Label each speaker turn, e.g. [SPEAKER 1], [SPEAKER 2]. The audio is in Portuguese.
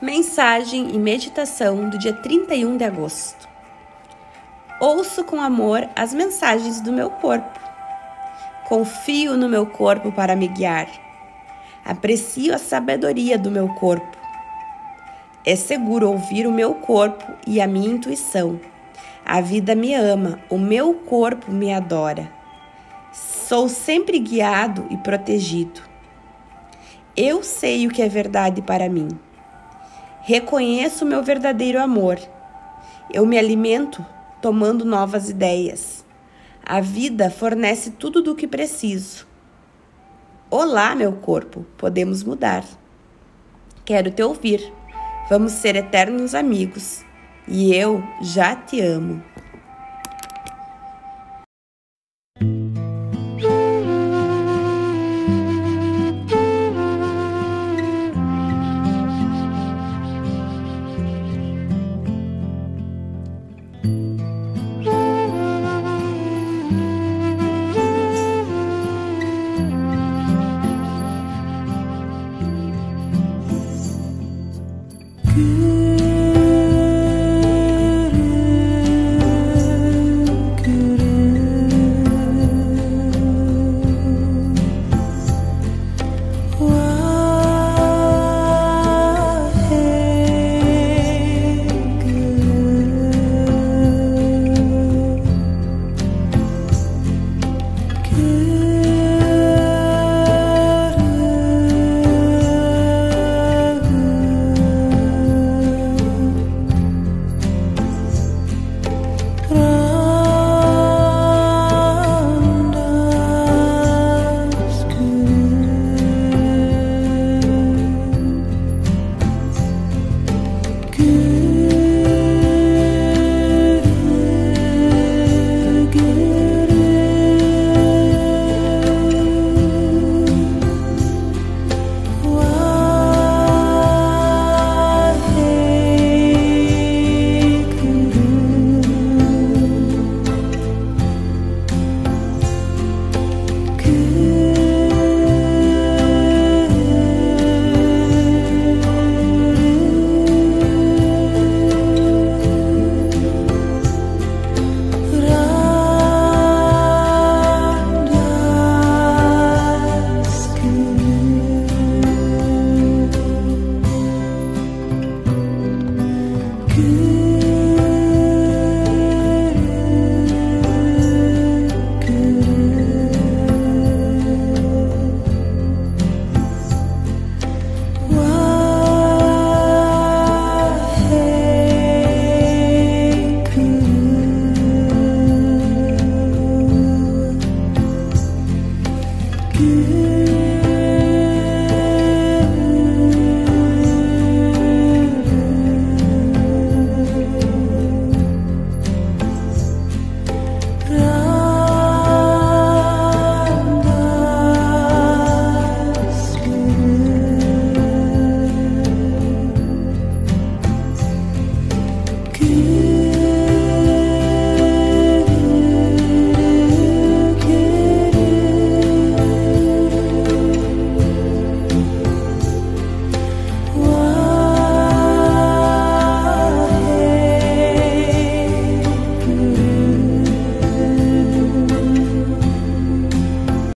[SPEAKER 1] Mensagem e meditação do dia 31 de agosto. Ouço com amor as mensagens do meu corpo. Confio no meu corpo para me guiar. Aprecio a sabedoria do meu corpo. É seguro ouvir o meu corpo e a minha intuição. A vida me ama, o meu corpo me adora. Sou sempre guiado e protegido. Eu sei o que é verdade para mim. Reconheço meu verdadeiro amor. Eu me alimento tomando novas ideias. A vida fornece tudo do que preciso. Olá, meu corpo, podemos mudar. Quero te ouvir. Vamos ser eternos amigos. E eu já te amo.
[SPEAKER 2] you.